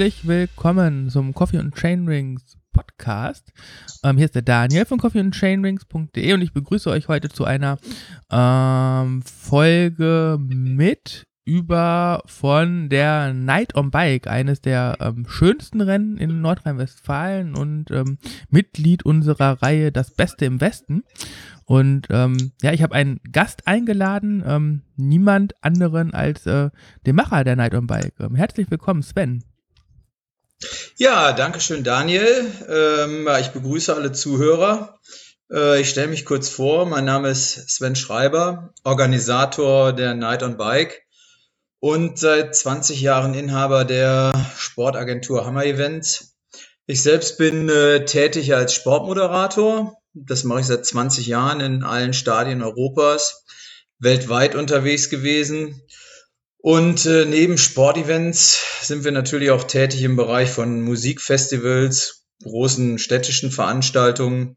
Herzlich willkommen zum Coffee und Chainrings Podcast. Ähm, hier ist der Daniel von coffeeandchainrings.de und ich begrüße euch heute zu einer ähm, Folge mit über von der Night on Bike, eines der ähm, schönsten Rennen in Nordrhein-Westfalen und ähm, Mitglied unserer Reihe Das Beste im Westen. Und ähm, ja, ich habe einen Gast eingeladen, ähm, niemand anderen als äh, den Macher der Night on Bike. Ähm, herzlich willkommen, Sven. Ja, danke schön, Daniel. Ähm, ich begrüße alle Zuhörer. Äh, ich stelle mich kurz vor. Mein Name ist Sven Schreiber, Organisator der Night on Bike und seit 20 Jahren Inhaber der Sportagentur Hammer Events. Ich selbst bin äh, tätig als Sportmoderator. Das mache ich seit 20 Jahren in allen Stadien Europas, weltweit unterwegs gewesen. Und äh, neben Sportevents sind wir natürlich auch tätig im Bereich von Musikfestivals, großen städtischen Veranstaltungen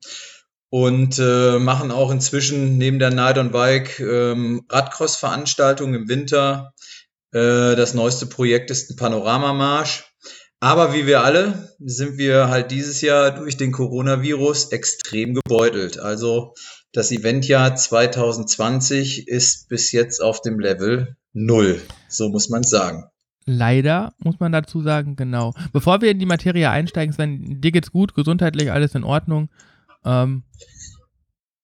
und äh, machen auch inzwischen neben der Night on Bike ähm, Radcross-Veranstaltungen im Winter, äh, das neueste Projekt ist ein Panoramamarsch. Aber wie wir alle sind wir halt dieses Jahr durch den Coronavirus extrem gebeutelt. Also das Eventjahr 2020 ist bis jetzt auf dem Level null. So muss man sagen. Leider muss man dazu sagen, genau. Bevor wir in die Materie einsteigen, Sven, dir geht's gut, gesundheitlich alles in Ordnung. Ähm,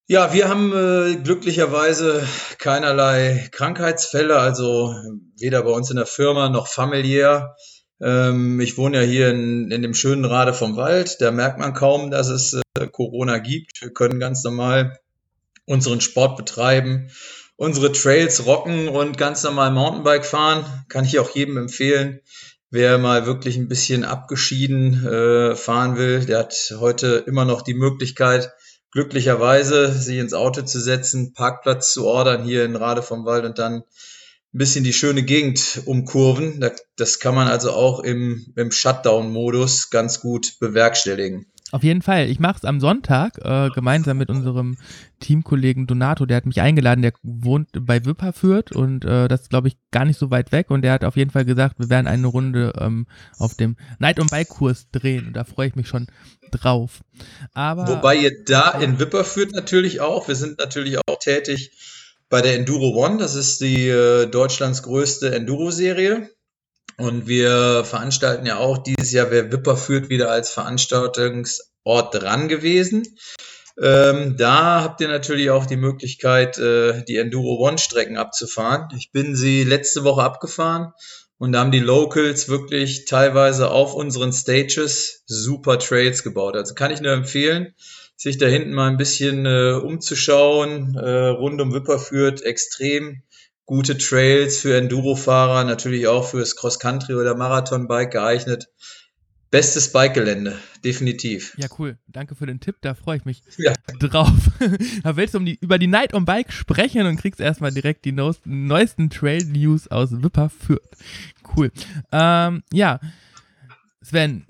ja, wir haben äh, glücklicherweise keinerlei Krankheitsfälle, also weder bei uns in der Firma noch familiär. Ähm, ich wohne ja hier in, in dem schönen Rade vom Wald. Da merkt man kaum, dass es äh, Corona gibt. Wir können ganz normal unseren Sport betreiben, unsere Trails rocken und ganz normal Mountainbike fahren. Kann ich auch jedem empfehlen. Wer mal wirklich ein bisschen abgeschieden äh, fahren will, der hat heute immer noch die Möglichkeit, glücklicherweise sich ins Auto zu setzen, Parkplatz zu ordern hier in Rade vom Wald und dann ein bisschen die schöne Gegend umkurven. Das kann man also auch im, im Shutdown-Modus ganz gut bewerkstelligen. Auf jeden Fall. Ich mache es am Sonntag äh, gemeinsam mit unserem Teamkollegen Donato. Der hat mich eingeladen. Der wohnt bei Wipperfürth und äh, das ist, glaube ich, gar nicht so weit weg. Und der hat auf jeden Fall gesagt, wir werden eine Runde ähm, auf dem Night- und Bike-Kurs drehen. Und da freue ich mich schon drauf. Aber, Wobei ihr da in Wipperfürth natürlich auch, wir sind natürlich auch tätig bei der Enduro One. Das ist die äh, Deutschlands größte Enduro-Serie. Und wir veranstalten ja auch dieses Jahr, wer Wipperfürth wieder als Veranstaltungsort dran gewesen. Ähm, da habt ihr natürlich auch die Möglichkeit, äh, die Enduro One-Strecken abzufahren. Ich bin sie letzte Woche abgefahren und da haben die Locals wirklich teilweise auf unseren Stages super Trails gebaut. Also kann ich nur empfehlen, sich da hinten mal ein bisschen äh, umzuschauen. Äh, rund um Wipperfürth extrem gute Trails für Enduro-Fahrer, natürlich auch fürs Cross-Country oder Marathon-Bike geeignet. Bestes Bike-Gelände, definitiv. Ja, cool. Danke für den Tipp, da freue ich mich ja. drauf. da willst du um die, über die Night on Bike sprechen und kriegst erstmal direkt die neuesten Trail-News aus Wipperfürth. Cool. Ähm, ja, Sven,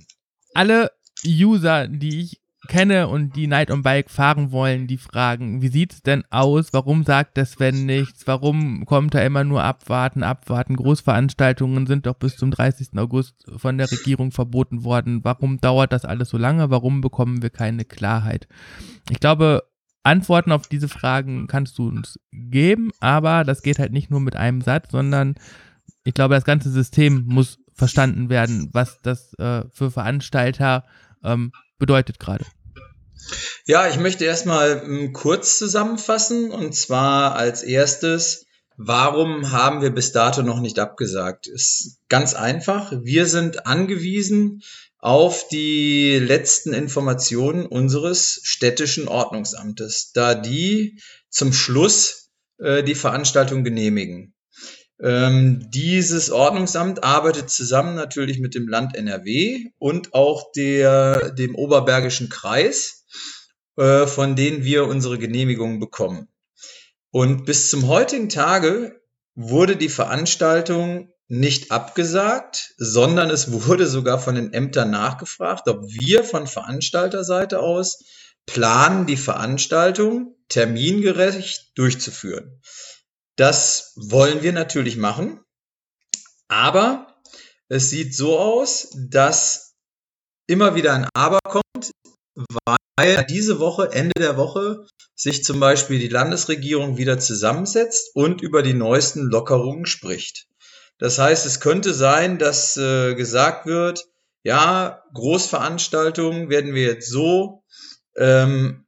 alle User, die ich kenne und die Night on Bike fahren wollen, die fragen, wie sieht's denn aus? Warum sagt der Sven nichts? Warum kommt er immer nur abwarten, abwarten? Großveranstaltungen sind doch bis zum 30. August von der Regierung verboten worden. Warum dauert das alles so lange? Warum bekommen wir keine Klarheit? Ich glaube, Antworten auf diese Fragen kannst du uns geben, aber das geht halt nicht nur mit einem Satz, sondern ich glaube, das ganze System muss verstanden werden, was das äh, für Veranstalter ähm, bedeutet gerade. Ja, ich möchte erstmal hm, kurz zusammenfassen und zwar als erstes, warum haben wir bis dato noch nicht abgesagt? Ist ganz einfach. Wir sind angewiesen auf die letzten Informationen unseres städtischen Ordnungsamtes, da die zum Schluss äh, die Veranstaltung genehmigen. Ähm, dieses Ordnungsamt arbeitet zusammen natürlich mit dem Land NRW und auch der, dem Oberbergischen Kreis äh, von denen wir unsere Genehmigungen bekommen. Und bis zum heutigen Tage wurde die Veranstaltung nicht abgesagt, sondern es wurde sogar von den Ämtern nachgefragt, ob wir von Veranstalterseite aus planen, die Veranstaltung termingerecht durchzuführen. Das wollen wir natürlich machen, aber es sieht so aus, dass immer wieder ein Aber kommt, weil diese Woche, Ende der Woche, sich zum Beispiel die Landesregierung wieder zusammensetzt und über die neuesten Lockerungen spricht. Das heißt, es könnte sein, dass äh, gesagt wird, ja, Großveranstaltungen werden wir jetzt so ähm,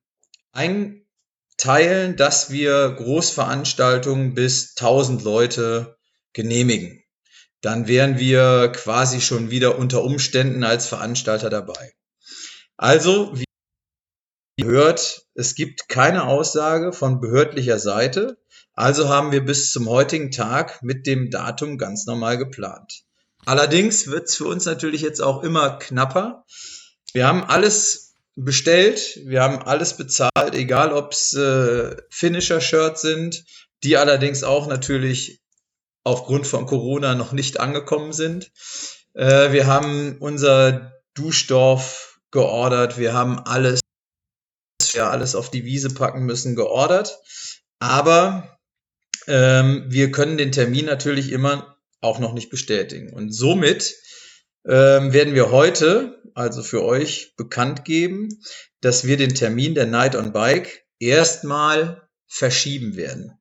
einteilen, dass wir Großveranstaltungen bis 1000 Leute genehmigen. Dann wären wir quasi schon wieder unter Umständen als Veranstalter dabei. Also, wie gehört, es gibt keine Aussage von behördlicher Seite. Also haben wir bis zum heutigen Tag mit dem Datum ganz normal geplant. Allerdings wird es für uns natürlich jetzt auch immer knapper. Wir haben alles bestellt, wir haben alles bezahlt, egal ob es äh, Finisher-Shirts sind, die allerdings auch natürlich aufgrund von Corona noch nicht angekommen sind. Äh, wir haben unser Duschdorf geordert, wir haben alles, ja, alles auf die Wiese packen müssen, geordert. Aber ähm, wir können den Termin natürlich immer auch noch nicht bestätigen. Und somit ähm, werden wir heute, also für euch, bekannt geben, dass wir den Termin der Night on Bike erstmal verschieben werden.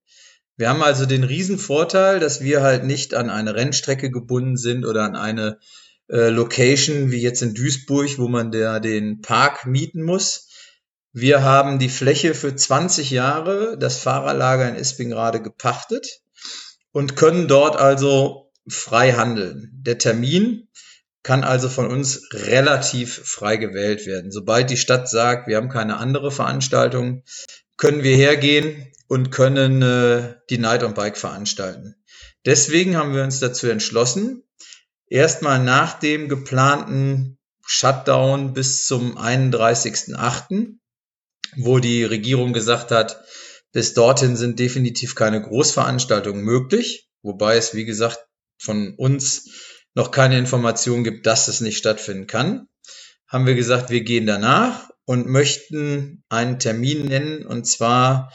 Wir haben also den riesen Vorteil, dass wir halt nicht an eine Rennstrecke gebunden sind oder an eine äh, Location wie jetzt in Duisburg, wo man der den Park mieten muss. Wir haben die Fläche für 20 Jahre, das Fahrerlager in Ispingrade gepachtet und können dort also frei handeln. Der Termin kann also von uns relativ frei gewählt werden. Sobald die Stadt sagt, wir haben keine andere Veranstaltung, können wir hergehen und können äh, die Night on Bike veranstalten. Deswegen haben wir uns dazu entschlossen, erstmal nach dem geplanten Shutdown bis zum 31.8., wo die Regierung gesagt hat, bis dorthin sind definitiv keine Großveranstaltungen möglich, wobei es, wie gesagt, von uns noch keine Information gibt, dass es nicht stattfinden kann, haben wir gesagt, wir gehen danach und möchten einen Termin nennen, und zwar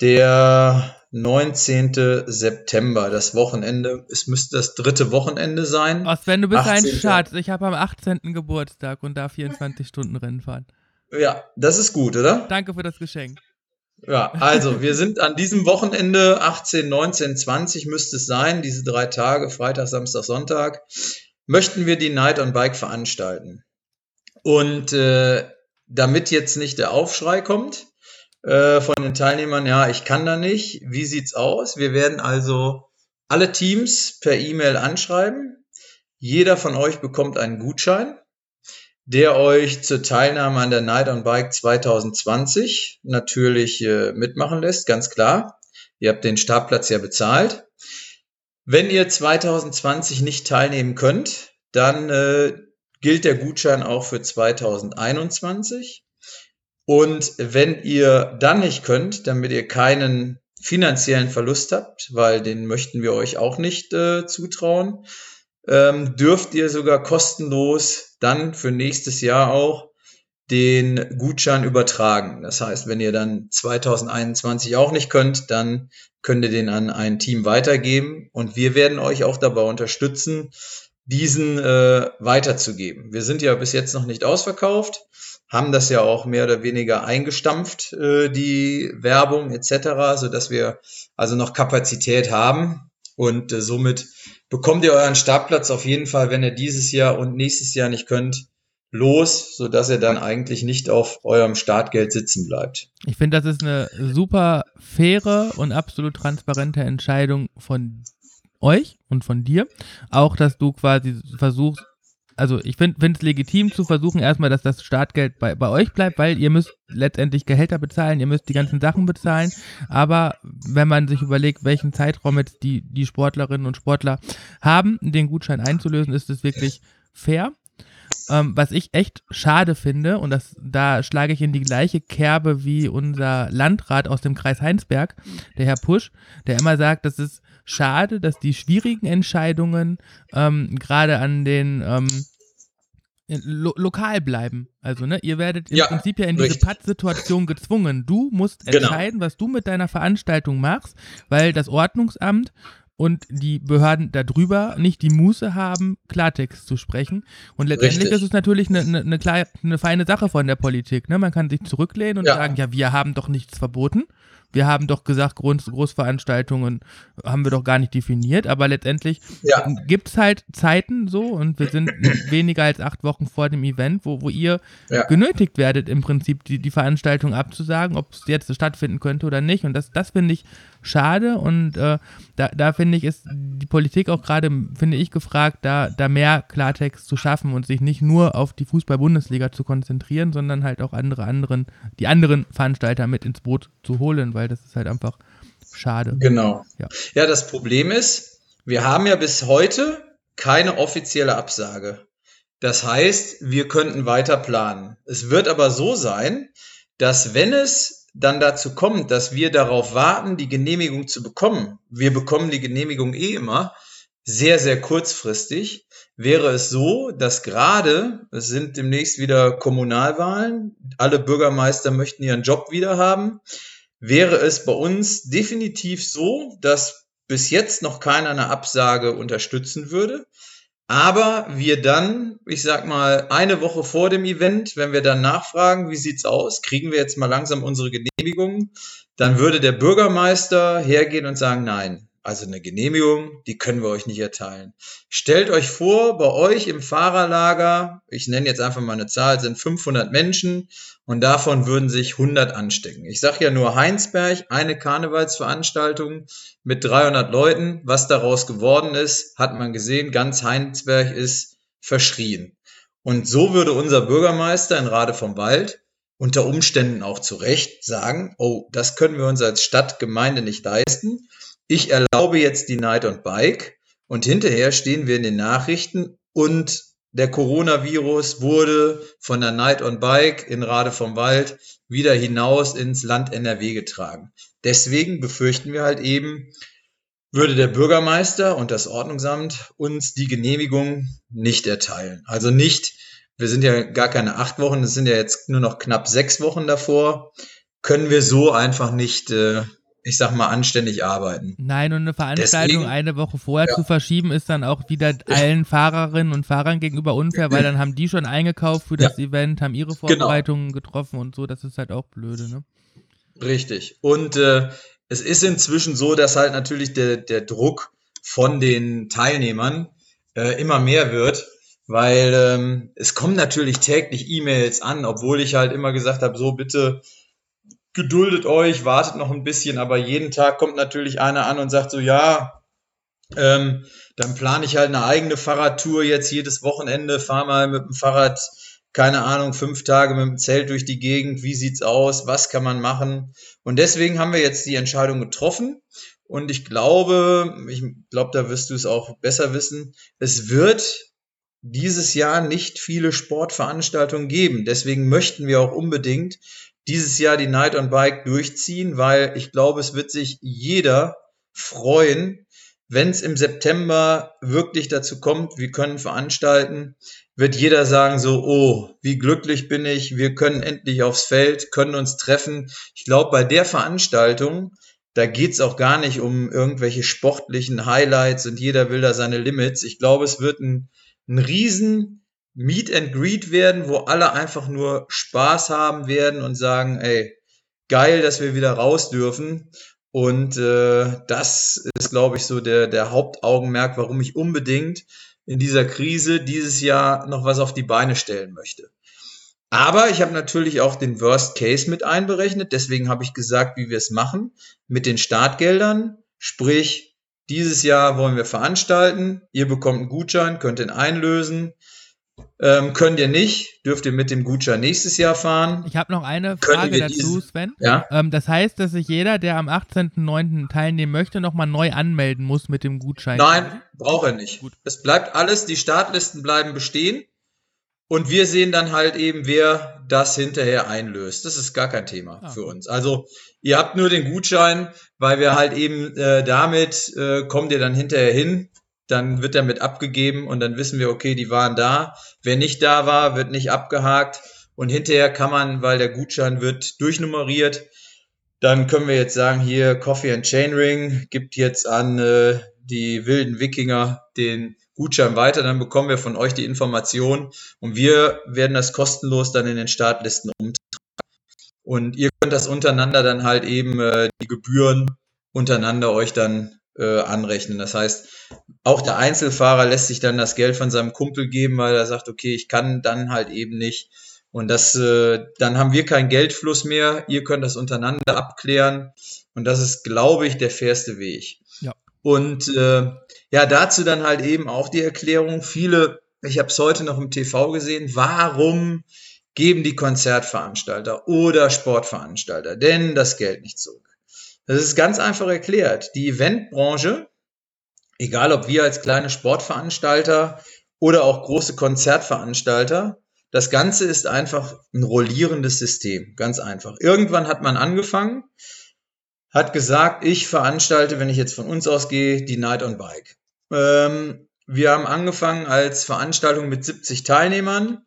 der 19. September, das Wochenende. Es müsste das dritte Wochenende sein. Oh Sven, du bist 18. ein Schatz. Ich habe am 18. Geburtstag und darf 24 Stunden Rennen fahren. Ja, das ist gut, oder? Danke für das Geschenk. Ja, also wir sind an diesem Wochenende 18, 19, 20 müsste es sein, diese drei Tage, Freitag, Samstag, Sonntag, möchten wir die Night on Bike veranstalten. Und äh, damit jetzt nicht der Aufschrei kommt, äh, von den Teilnehmern, ja, ich kann da nicht. Wie sieht's aus? Wir werden also alle Teams per E-Mail anschreiben. Jeder von euch bekommt einen Gutschein, der euch zur Teilnahme an der Night on Bike 2020 natürlich äh, mitmachen lässt, ganz klar. Ihr habt den Startplatz ja bezahlt. Wenn ihr 2020 nicht teilnehmen könnt, dann äh, gilt der Gutschein auch für 2021. Und wenn ihr dann nicht könnt, damit ihr keinen finanziellen Verlust habt, weil den möchten wir euch auch nicht äh, zutrauen, ähm, dürft ihr sogar kostenlos dann für nächstes Jahr auch den Gutschein übertragen. Das heißt, wenn ihr dann 2021 auch nicht könnt, dann könnt ihr den an ein Team weitergeben und wir werden euch auch dabei unterstützen, diesen äh, weiterzugeben. Wir sind ja bis jetzt noch nicht ausverkauft haben das ja auch mehr oder weniger eingestampft, äh, die Werbung etc., so dass wir also noch Kapazität haben und äh, somit bekommt ihr euren Startplatz auf jeden Fall, wenn ihr dieses Jahr und nächstes Jahr nicht könnt, los, so dass ihr dann eigentlich nicht auf eurem Startgeld sitzen bleibt. Ich finde, das ist eine super faire und absolut transparente Entscheidung von euch und von dir. Auch, dass du quasi versuchst, also ich finde es legitim zu versuchen erstmal, dass das Startgeld bei, bei euch bleibt, weil ihr müsst letztendlich Gehälter bezahlen, ihr müsst die ganzen Sachen bezahlen. Aber wenn man sich überlegt, welchen Zeitraum jetzt die, die Sportlerinnen und Sportler haben, den Gutschein einzulösen, ist es wirklich fair. Ähm, was ich echt schade finde, und das, da schlage ich in die gleiche Kerbe wie unser Landrat aus dem Kreis Heinsberg, der Herr Pusch, der immer sagt, das ist schade, dass die schwierigen Entscheidungen ähm, gerade an den ähm, lo lokal bleiben. Also, ne, ihr werdet im ja, Prinzip ja in diese Pattsituation gezwungen. Du musst genau. entscheiden, genau. was du mit deiner Veranstaltung machst, weil das Ordnungsamt und die Behörden darüber nicht die Muße haben, Klartext zu sprechen. Und letztendlich Richtig. ist es natürlich eine, eine, eine, eine, feine Sache von der Politik. Ne? Man kann sich zurücklehnen und ja. sagen, ja, wir haben doch nichts verboten wir haben doch gesagt, Groß Großveranstaltungen haben wir doch gar nicht definiert, aber letztendlich ja. gibt es halt Zeiten so und wir sind weniger als acht Wochen vor dem Event, wo, wo ihr ja. genötigt werdet, im Prinzip die, die Veranstaltung abzusagen, ob es jetzt stattfinden könnte oder nicht. Und das, das finde ich schade und äh, da, da finde ich, ist die Politik auch gerade, finde ich, gefragt, da, da mehr Klartext zu schaffen und sich nicht nur auf die Fußball-Bundesliga zu konzentrieren, sondern halt auch andere, anderen, die anderen Veranstalter mit ins Boot zu holen, weil das ist halt einfach schade. Genau. Ja, ja das Problem ist, wir haben ja bis heute keine offizielle Absage. Das heißt, wir könnten weiter planen. Es wird aber so sein, dass wenn es dann dazu kommt, dass wir darauf warten, die Genehmigung zu bekommen, wir bekommen die Genehmigung eh immer, sehr, sehr kurzfristig, wäre es so, dass gerade, es sind demnächst wieder Kommunalwahlen, alle Bürgermeister möchten ihren Job wieder haben, wäre es bei uns definitiv so, dass bis jetzt noch keiner eine Absage unterstützen würde. Aber wir dann, ich sag mal, eine Woche vor dem Event, wenn wir dann nachfragen, wie sieht's aus, kriegen wir jetzt mal langsam unsere Genehmigung, dann würde der Bürgermeister hergehen und sagen, nein, also eine Genehmigung, die können wir euch nicht erteilen. Stellt euch vor, bei euch im Fahrerlager, ich nenne jetzt einfach mal eine Zahl, sind 500 Menschen und davon würden sich 100 anstecken. Ich sage ja nur Heinsberg, eine Karnevalsveranstaltung mit 300 Leuten. Was daraus geworden ist, hat man gesehen, ganz Heinsberg ist verschrien. Und so würde unser Bürgermeister in Rade vom Wald unter Umständen auch zu Recht sagen, oh, das können wir uns als Stadtgemeinde nicht leisten ich erlaube jetzt die Night on Bike und hinterher stehen wir in den Nachrichten und der Coronavirus wurde von der Night on Bike in Rade vom Wald wieder hinaus ins Land NRW getragen. Deswegen befürchten wir halt eben, würde der Bürgermeister und das Ordnungsamt uns die Genehmigung nicht erteilen. Also nicht, wir sind ja gar keine acht Wochen, es sind ja jetzt nur noch knapp sechs Wochen davor, können wir so einfach nicht äh, ich sag mal, anständig arbeiten. Nein, und eine Veranstaltung Deswegen, eine Woche vorher ja. zu verschieben, ist dann auch wieder allen Fahrerinnen und Fahrern gegenüber unfair, weil dann haben die schon eingekauft für das ja. Event, haben ihre genau. Vorbereitungen genau. getroffen und so. Das ist halt auch blöde, ne? Richtig. Und äh, es ist inzwischen so, dass halt natürlich der, der Druck von den Teilnehmern äh, immer mehr wird, weil ähm, es kommen natürlich täglich E-Mails an, obwohl ich halt immer gesagt habe, so bitte geduldet euch, wartet noch ein bisschen, aber jeden Tag kommt natürlich einer an und sagt so, ja, ähm, dann plane ich halt eine eigene Fahrradtour jetzt jedes Wochenende, fahr mal mit dem Fahrrad, keine Ahnung, fünf Tage mit dem Zelt durch die Gegend, wie sieht's aus, was kann man machen? Und deswegen haben wir jetzt die Entscheidung getroffen. Und ich glaube, ich glaube, da wirst du es auch besser wissen, es wird dieses Jahr nicht viele Sportveranstaltungen geben. Deswegen möchten wir auch unbedingt dieses Jahr die Night on Bike durchziehen, weil ich glaube, es wird sich jeder freuen, wenn es im September wirklich dazu kommt, wir können veranstalten, wird jeder sagen so, oh, wie glücklich bin ich, wir können endlich aufs Feld, können uns treffen. Ich glaube, bei der Veranstaltung, da geht's auch gar nicht um irgendwelche sportlichen Highlights und jeder will da seine Limits. Ich glaube, es wird ein, ein riesen Meet and Greet werden, wo alle einfach nur Spaß haben werden und sagen, ey, geil, dass wir wieder raus dürfen. Und äh, das ist, glaube ich, so der, der Hauptaugenmerk, warum ich unbedingt in dieser Krise dieses Jahr noch was auf die Beine stellen möchte. Aber ich habe natürlich auch den Worst Case mit einberechnet. Deswegen habe ich gesagt, wie wir es machen mit den Startgeldern. Sprich, dieses Jahr wollen wir veranstalten. Ihr bekommt einen Gutschein, könnt ihn einlösen. Ähm, könnt ihr nicht, dürft ihr mit dem Gutschein nächstes Jahr fahren. Ich habe noch eine Frage dazu, diese, Sven. Ja? Ähm, das heißt, dass sich jeder, der am 18.09. teilnehmen möchte, nochmal neu anmelden muss mit dem Gutschein. Nein, braucht er nicht. Gut. Es bleibt alles, die Startlisten bleiben bestehen und wir sehen dann halt eben, wer das hinterher einlöst. Das ist gar kein Thema ah. für uns. Also ihr habt nur den Gutschein, weil wir halt eben äh, damit äh, kommt ihr dann hinterher hin dann wird er mit abgegeben und dann wissen wir, okay, die waren da. Wer nicht da war, wird nicht abgehakt und hinterher kann man, weil der Gutschein wird durchnummeriert, dann können wir jetzt sagen, hier Coffee and Chainring gibt jetzt an äh, die wilden Wikinger den Gutschein weiter, dann bekommen wir von euch die Information und wir werden das kostenlos dann in den Startlisten umtragen. Und ihr könnt das untereinander dann halt eben äh, die Gebühren untereinander euch dann äh, anrechnen. Das heißt, auch der Einzelfahrer lässt sich dann das Geld von seinem Kumpel geben, weil er sagt, okay, ich kann dann halt eben nicht. Und das, äh, dann haben wir keinen Geldfluss mehr. Ihr könnt das untereinander abklären. Und das ist, glaube ich, der fairste Weg. Ja. Und äh, ja, dazu dann halt eben auch die Erklärung. Viele, ich habe es heute noch im TV gesehen, warum geben die Konzertveranstalter oder Sportveranstalter denn das Geld nicht zurück? Das ist ganz einfach erklärt. Die Eventbranche, egal ob wir als kleine Sportveranstalter oder auch große Konzertveranstalter, das Ganze ist einfach ein rollierendes System, ganz einfach. Irgendwann hat man angefangen, hat gesagt, ich veranstalte, wenn ich jetzt von uns ausgehe, die Night on Bike. Ähm, wir haben angefangen als Veranstaltung mit 70 Teilnehmern.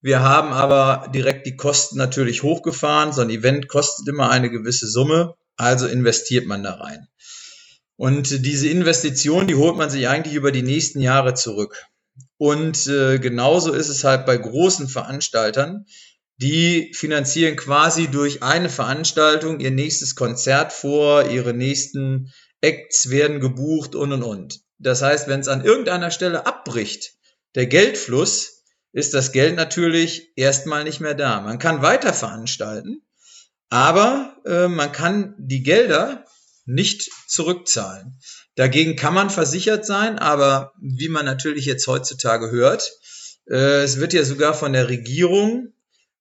Wir haben aber direkt die Kosten natürlich hochgefahren. So ein Event kostet immer eine gewisse Summe. Also investiert man da rein. Und diese Investition, die holt man sich eigentlich über die nächsten Jahre zurück. Und äh, genauso ist es halt bei großen Veranstaltern. Die finanzieren quasi durch eine Veranstaltung ihr nächstes Konzert vor, ihre nächsten Acts werden gebucht und und und. Das heißt, wenn es an irgendeiner Stelle abbricht, der Geldfluss, ist das Geld natürlich erstmal nicht mehr da. Man kann weiter veranstalten, aber äh, man kann die Gelder nicht zurückzahlen. Dagegen kann man versichert sein, aber wie man natürlich jetzt heutzutage hört, äh, es wird ja sogar von der Regierung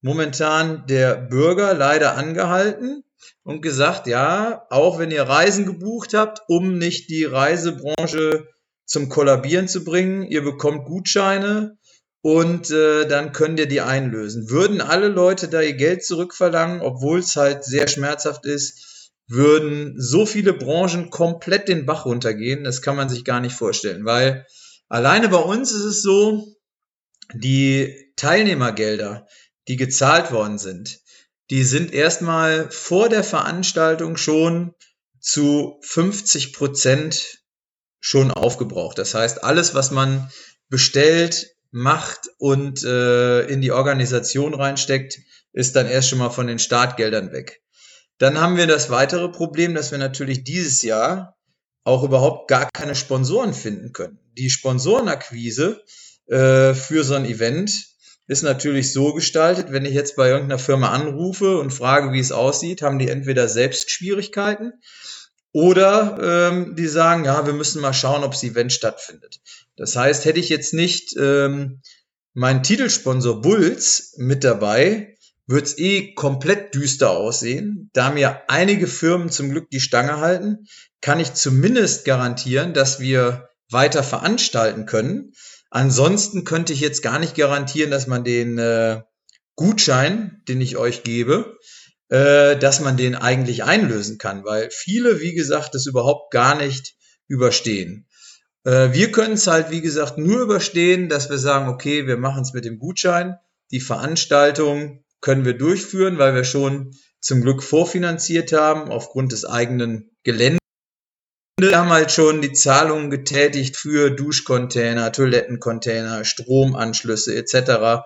momentan der Bürger leider angehalten und gesagt, ja, auch wenn ihr Reisen gebucht habt, um nicht die Reisebranche zum Kollabieren zu bringen, ihr bekommt Gutscheine und äh, dann könnt ihr die einlösen. Würden alle Leute da ihr Geld zurückverlangen, obwohl es halt sehr schmerzhaft ist, würden so viele Branchen komplett den Bach runtergehen. Das kann man sich gar nicht vorstellen, weil alleine bei uns ist es so, die Teilnehmergelder, die gezahlt worden sind, die sind erstmal vor der Veranstaltung schon zu 50 Prozent schon aufgebraucht. Das heißt, alles, was man bestellt, macht und äh, in die Organisation reinsteckt, ist dann erst schon mal von den Startgeldern weg. Dann haben wir das weitere Problem, dass wir natürlich dieses Jahr auch überhaupt gar keine Sponsoren finden können. Die Sponsorenakquise äh, für so ein Event ist natürlich so gestaltet, wenn ich jetzt bei irgendeiner Firma anrufe und frage, wie es aussieht, haben die entweder selbst Schwierigkeiten oder ähm, die sagen, ja, wir müssen mal schauen, ob das Event stattfindet. Das heißt, hätte ich jetzt nicht ähm, meinen Titelsponsor Bulls mit dabei, würde es eh komplett düster aussehen. Da mir einige Firmen zum Glück die Stange halten, kann ich zumindest garantieren, dass wir weiter veranstalten können. Ansonsten könnte ich jetzt gar nicht garantieren, dass man den äh, Gutschein, den ich euch gebe, äh, dass man den eigentlich einlösen kann, weil viele, wie gesagt, das überhaupt gar nicht überstehen. Äh, wir können es halt, wie gesagt, nur überstehen, dass wir sagen, okay, wir machen es mit dem Gutschein. Die Veranstaltung können wir durchführen, weil wir schon zum Glück vorfinanziert haben aufgrund des eigenen Geländes. Wir haben halt schon die Zahlungen getätigt für Duschcontainer, Toilettencontainer, Stromanschlüsse etc.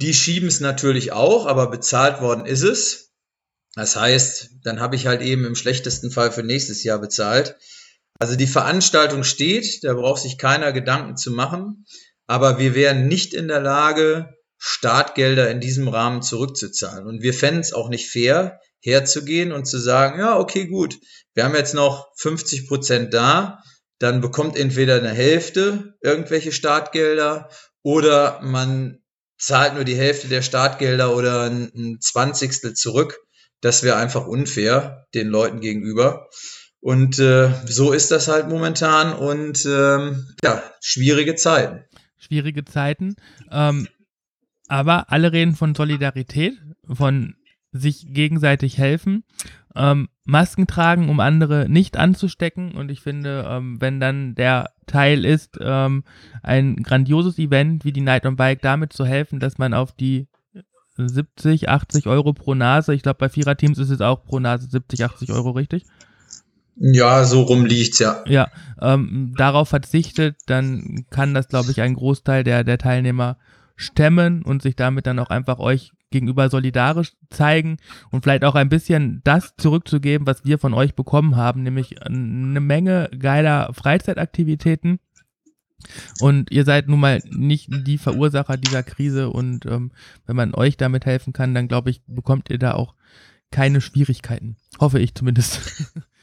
Die schieben es natürlich auch, aber bezahlt worden ist es. Das heißt, dann habe ich halt eben im schlechtesten Fall für nächstes Jahr bezahlt. Also die Veranstaltung steht, da braucht sich keiner Gedanken zu machen, aber wir wären nicht in der Lage, Startgelder in diesem Rahmen zurückzuzahlen. Und wir fänden es auch nicht fair, herzugehen und zu sagen, ja, okay, gut, wir haben jetzt noch 50 Prozent da, dann bekommt entweder eine Hälfte irgendwelche Startgelder oder man zahlt nur die Hälfte der Startgelder oder ein Zwanzigstel zurück. Das wäre einfach unfair den Leuten gegenüber. Und äh, so ist das halt momentan und ähm, ja, schwierige Zeiten. Schwierige Zeiten. Ähm, aber alle reden von Solidarität, von sich gegenseitig helfen, ähm, Masken tragen, um andere nicht anzustecken. Und ich finde, ähm, wenn dann der Teil ist, ähm, ein grandioses Event wie die Night on Bike damit zu helfen, dass man auf die 70, 80 Euro pro Nase. Ich glaube, bei Viererteams ist es auch pro Nase 70, 80 Euro, richtig? Ja, so rum liegt's ja. Ja, ähm, darauf verzichtet, dann kann das, glaube ich, ein Großteil der, der Teilnehmer stemmen und sich damit dann auch einfach euch gegenüber solidarisch zeigen und vielleicht auch ein bisschen das zurückzugeben, was wir von euch bekommen haben, nämlich eine Menge geiler Freizeitaktivitäten. Und ihr seid nun mal nicht die Verursacher dieser Krise und ähm, wenn man euch damit helfen kann, dann glaube ich, bekommt ihr da auch keine Schwierigkeiten. Hoffe ich zumindest.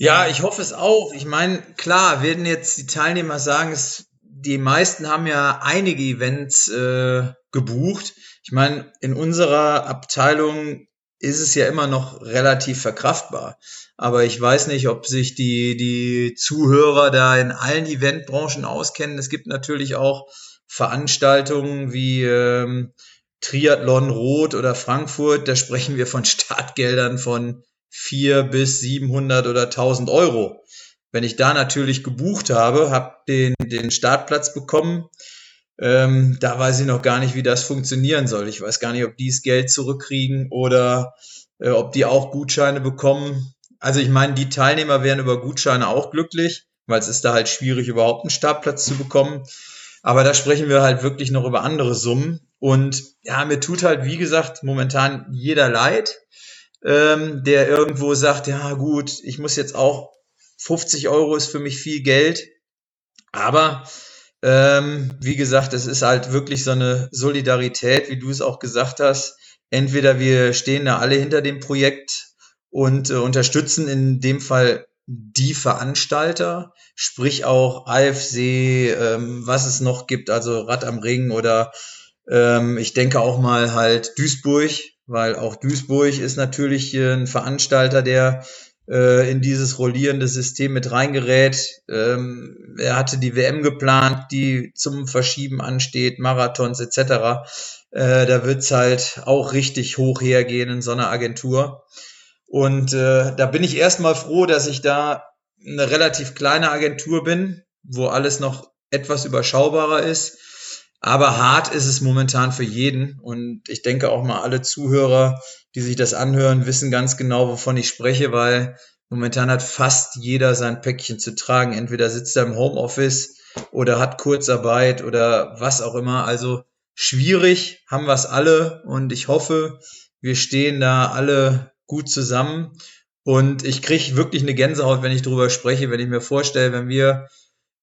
Ja, ich hoffe es auch. Ich meine, klar, werden jetzt die Teilnehmer sagen, es, die meisten haben ja einige Events äh, gebucht. Ich meine, in unserer Abteilung ist es ja immer noch relativ verkraftbar. Aber ich weiß nicht, ob sich die, die Zuhörer da in allen Eventbranchen auskennen. Es gibt natürlich auch Veranstaltungen wie ähm, Triathlon Rot oder Frankfurt. Da sprechen wir von Startgeldern von vier bis 700 oder 1000 Euro. Wenn ich da natürlich gebucht habe, habe den, den Startplatz bekommen, ähm, da weiß ich noch gar nicht, wie das funktionieren soll. Ich weiß gar nicht, ob die das Geld zurückkriegen oder äh, ob die auch Gutscheine bekommen. Also ich meine, die Teilnehmer wären über Gutscheine auch glücklich, weil es ist da halt schwierig, überhaupt einen Startplatz zu bekommen. Aber da sprechen wir halt wirklich noch über andere Summen. Und ja, mir tut halt, wie gesagt, momentan jeder leid ähm, der irgendwo sagt, ja gut, ich muss jetzt auch 50 Euro ist für mich viel Geld. Aber ähm, wie gesagt, es ist halt wirklich so eine Solidarität, wie du es auch gesagt hast. Entweder wir stehen da alle hinter dem Projekt und äh, unterstützen in dem Fall die Veranstalter, sprich auch AFC, ähm, was es noch gibt, also Rad am Ring oder ähm, ich denke auch mal halt Duisburg, weil auch Duisburg ist natürlich ein Veranstalter, der äh, in dieses rollierende System mit reingerät. Ähm, er hatte die WM geplant, die zum Verschieben ansteht, Marathons etc. Äh, da wird's halt auch richtig hoch hergehen in so einer Agentur. Und äh, da bin ich erstmal froh, dass ich da eine relativ kleine Agentur bin, wo alles noch etwas überschaubarer ist aber hart ist es momentan für jeden. Und ich denke auch mal alle Zuhörer, die sich das anhören, wissen ganz genau, wovon ich spreche, weil momentan hat fast jeder sein Päckchen zu tragen. Entweder sitzt er im Homeoffice oder hat Kurzarbeit oder was auch immer. Also schwierig haben wir es alle und ich hoffe, wir stehen da alle gut zusammen. Und ich kriege wirklich eine Gänsehaut, wenn ich drüber spreche, wenn ich mir vorstelle, wenn wir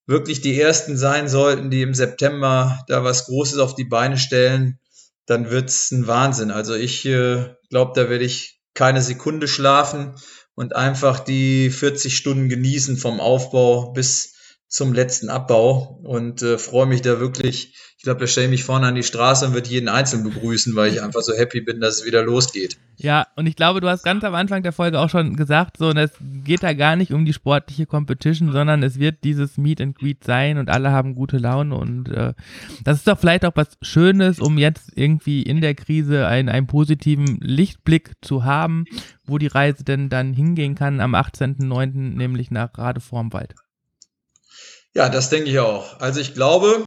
wirklich die ersten sein sollten, die im September da was Großes auf die Beine stellen, dann wird's ein Wahnsinn. Also ich äh, glaube, da werde ich keine Sekunde schlafen und einfach die 40 Stunden genießen vom Aufbau bis zum letzten Abbau und äh, freue mich da wirklich. Ich glaube, da stelle ich mich vorne an die Straße und wird jeden Einzelnen begrüßen, weil ich einfach so happy bin, dass es wieder losgeht. Ja, und ich glaube, du hast ganz am Anfang der Folge auch schon gesagt, so, es geht da gar nicht um die sportliche Competition, sondern es wird dieses Meet and Greet sein und alle haben gute Laune und äh, das ist doch vielleicht auch was Schönes, um jetzt irgendwie in der Krise einen, einen positiven Lichtblick zu haben, wo die Reise denn dann hingehen kann am 18.09., nämlich nach Radevormwald. Ja, das denke ich auch. Also ich glaube,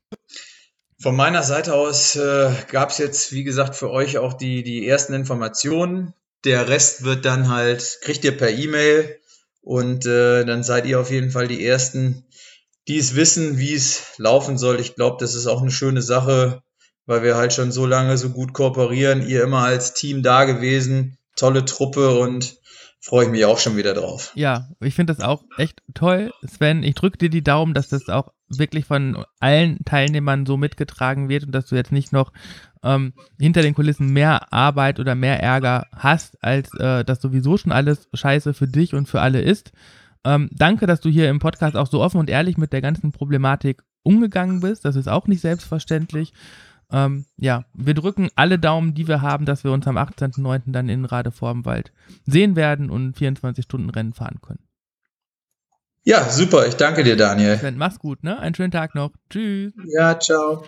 von meiner Seite aus äh, gab es jetzt, wie gesagt, für euch auch die, die ersten Informationen. Der Rest wird dann halt, kriegt ihr per E-Mail und äh, dann seid ihr auf jeden Fall die Ersten, die es wissen, wie es laufen soll. Ich glaube, das ist auch eine schöne Sache, weil wir halt schon so lange so gut kooperieren. Ihr immer als Team da gewesen, tolle Truppe und freue ich mich auch schon wieder drauf. Ja, ich finde das auch echt toll. Sven, ich drücke dir die Daumen, dass das auch wirklich von allen Teilnehmern so mitgetragen wird und dass du jetzt nicht noch ähm, hinter den Kulissen mehr Arbeit oder mehr Ärger hast, als äh, das sowieso schon alles scheiße für dich und für alle ist. Ähm, danke, dass du hier im Podcast auch so offen und ehrlich mit der ganzen Problematik umgegangen bist. Das ist auch nicht selbstverständlich. Ähm, ja, wir drücken alle Daumen, die wir haben, dass wir uns am 18.09. dann in Radevormwald sehen werden und 24-Stunden-Rennen fahren können. Ja, super. Ich danke dir, Daniel. Mach's gut, ne? Einen schönen Tag noch. Tschüss. Ja, ciao.